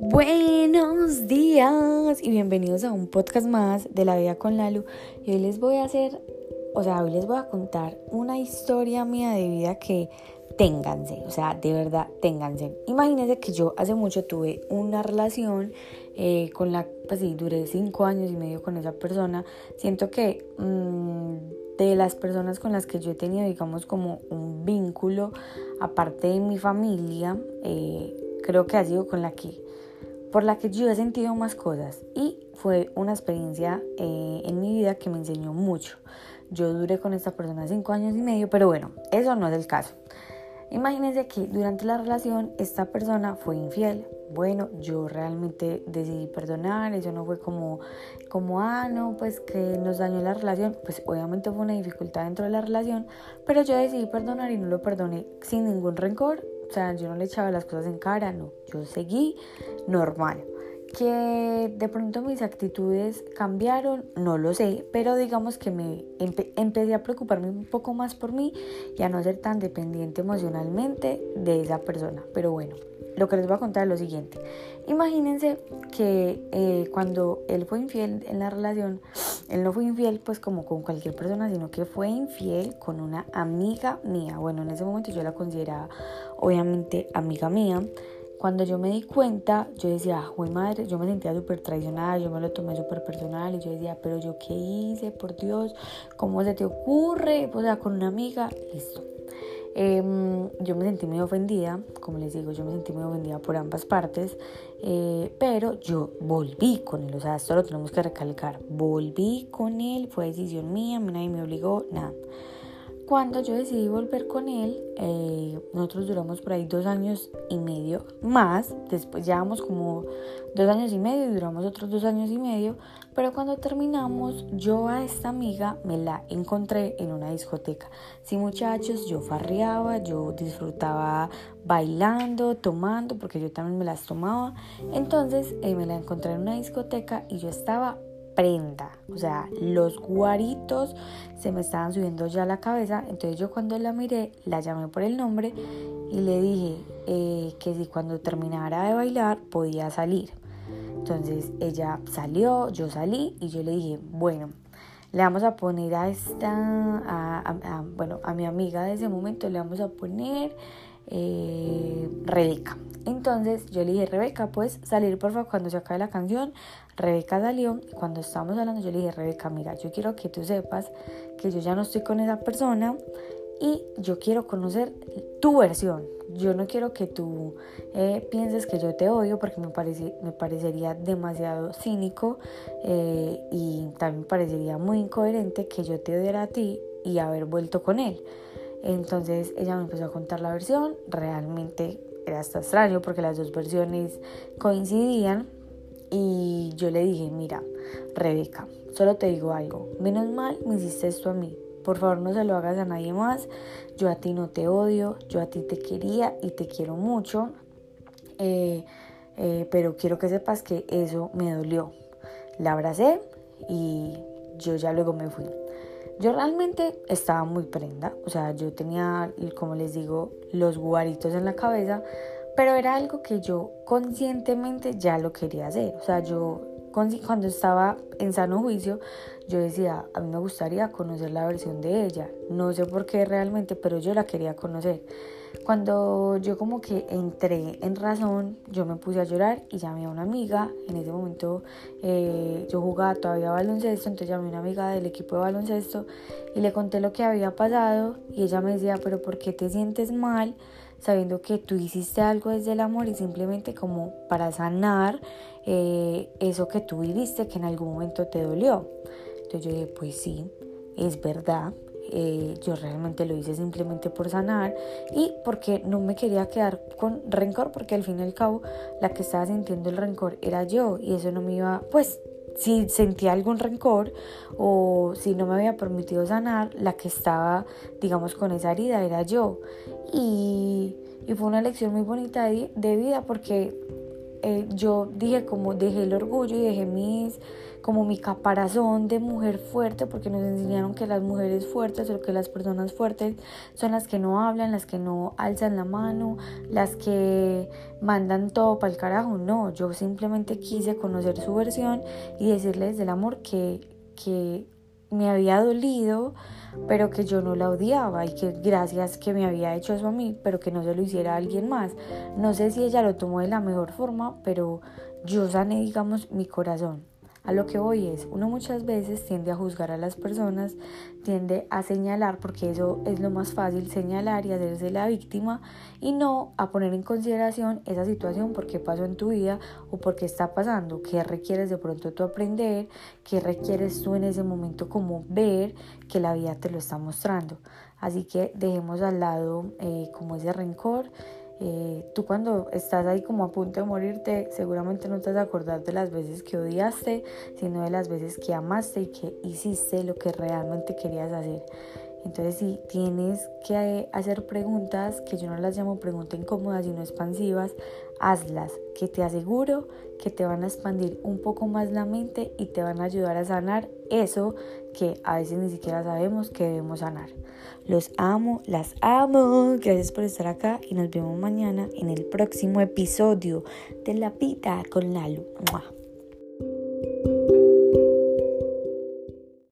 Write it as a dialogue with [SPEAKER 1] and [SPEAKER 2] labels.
[SPEAKER 1] Buenos días y bienvenidos a un podcast más de la vida con Lalu. Y hoy les voy a hacer, o sea, hoy les voy a contar una historia mía de vida que ténganse, o sea, de verdad, ténganse. Imagínense que yo hace mucho tuve una relación eh, con la, pues sí, duré cinco años y medio con esa persona. Siento que mm, de las personas con las que yo he tenido, digamos, como un vínculo, aparte de mi familia, eh, creo que ha sido con la que por la que yo he sentido más cosas y fue una experiencia eh, en mi vida que me enseñó mucho. Yo duré con esta persona cinco años y medio, pero bueno, eso no es el caso. Imagínense que durante la relación esta persona fue infiel. Bueno, yo realmente decidí perdonar, eso no fue como, como, ah, no, pues que nos dañó la relación. Pues obviamente fue una dificultad dentro de la relación, pero yo decidí perdonar y no lo perdoné sin ningún rencor o sea, yo no le echaba las cosas en cara, no. Yo seguí normal. Que de pronto mis actitudes cambiaron, no lo sé, pero digamos que me empecé a preocuparme un poco más por mí y a no ser tan dependiente emocionalmente de esa persona. Pero bueno, lo que les voy a contar es lo siguiente. Imagínense que eh, cuando él fue infiel en la relación, él no fue infiel pues como con cualquier persona, sino que fue infiel con una amiga mía. Bueno, en ese momento yo la consideraba obviamente amiga mía. Cuando yo me di cuenta, yo decía, ah, madre, yo me sentía súper traicionada, yo me lo tomé súper personal y yo decía, pero yo qué hice, por Dios, ¿cómo se te ocurre? O sea, con una amiga, listo. Em, yo me sentí muy ofendida, como les digo, yo me sentí muy ofendida por ambas partes, eh, pero yo volví con él, o sea, esto lo tenemos que recalcar, volví con él, fue decisión mía, nadie me obligó, nada. Cuando yo decidí volver con él, eh, nosotros duramos por ahí dos años y medio más, después llevamos como dos años y medio y duramos otros dos años y medio, pero cuando terminamos yo a esta amiga me la encontré en una discoteca. Sí muchachos, yo farreaba, yo disfrutaba bailando, tomando, porque yo también me las tomaba, entonces eh, me la encontré en una discoteca y yo estaba O sea, los guaritos se me estaban subiendo ya a la cabeza. Entonces yo cuando la miré, la llamé por el nombre y le dije eh, que si cuando terminara de bailar podía salir. Entonces ella salió, yo salí y yo le dije, bueno, le vamos a poner a esta, bueno, a mi amiga de ese momento le vamos a poner eh, Rebeca. Entonces yo le dije, Rebeca, puedes salir por favor cuando se acabe la canción. Rebeca salió cuando estábamos hablando yo le dije, Rebeca, mira, yo quiero que tú sepas que yo ya no estoy con esa persona y yo quiero conocer tu versión. Yo no quiero que tú eh, pienses que yo te odio porque me, parece, me parecería demasiado cínico eh, y también parecería muy incoherente que yo te odiara a ti y haber vuelto con él. Entonces ella me empezó a contar la versión, realmente era hasta extraño porque las dos versiones coincidían. Y yo le dije, mira, Rebeca, solo te digo algo, menos mal me hiciste esto a mí, por favor no se lo hagas a nadie más, yo a ti no te odio, yo a ti te quería y te quiero mucho, eh, eh, pero quiero que sepas que eso me dolió. La abracé y yo ya luego me fui. Yo realmente estaba muy prenda, o sea, yo tenía, como les digo, los guaritos en la cabeza, pero era algo que yo conscientemente ya lo quería hacer. O sea, yo cuando estaba en sano juicio, yo decía, a mí me gustaría conocer la versión de ella. No sé por qué realmente, pero yo la quería conocer. Cuando yo como que entré en razón, yo me puse a llorar y llamé a una amiga. En ese momento eh, yo jugaba todavía baloncesto, entonces llamé a una amiga del equipo de baloncesto y le conté lo que había pasado y ella me decía, pero ¿por qué te sientes mal? sabiendo que tú hiciste algo desde el amor y simplemente como para sanar eh, eso que tú viviste que en algún momento te dolió. Entonces yo dije, pues sí, es verdad, eh, yo realmente lo hice simplemente por sanar y porque no me quería quedar con rencor, porque al fin y al cabo la que estaba sintiendo el rencor era yo y eso no me iba, pues si sentía algún rencor o si no me había permitido sanar, la que estaba, digamos, con esa herida era yo. Y, fue una lección muy bonita de vida porque eh, yo dije como dejé el orgullo y dejé mis como mi caparazón de mujer fuerte porque nos enseñaron que las mujeres fuertes o que las personas fuertes son las que no hablan, las que no alzan la mano, las que mandan todo para el carajo. No, yo simplemente quise conocer su versión y decirles del amor que, que me había dolido, pero que yo no la odiaba y que gracias que me había hecho eso a mí, pero que no se lo hiciera a alguien más. No sé si ella lo tomó de la mejor forma, pero yo sané, digamos, mi corazón. A lo que voy es, uno muchas veces tiende a juzgar a las personas, tiende a señalar, porque eso es lo más fácil, señalar y hacerse la víctima y no a poner en consideración esa situación, por qué pasó en tu vida o por qué está pasando, qué requieres de pronto tú aprender, qué requieres tú en ese momento como ver que la vida te lo está mostrando. Así que dejemos al lado eh, como ese rencor eh, tú cuando estás ahí como a punto de morirte, seguramente no te vas a de las veces que odiaste, sino de las veces que amaste y que hiciste lo que realmente querías hacer. Entonces si tienes que hacer preguntas, que yo no las llamo preguntas incómodas, sino expansivas, hazlas, que te aseguro que te van a expandir un poco más la mente y te van a ayudar a sanar eso que a veces ni siquiera sabemos que debemos sanar. Los amo, las amo. Gracias por estar acá y nos vemos mañana en el próximo episodio de La Pita con Lalu.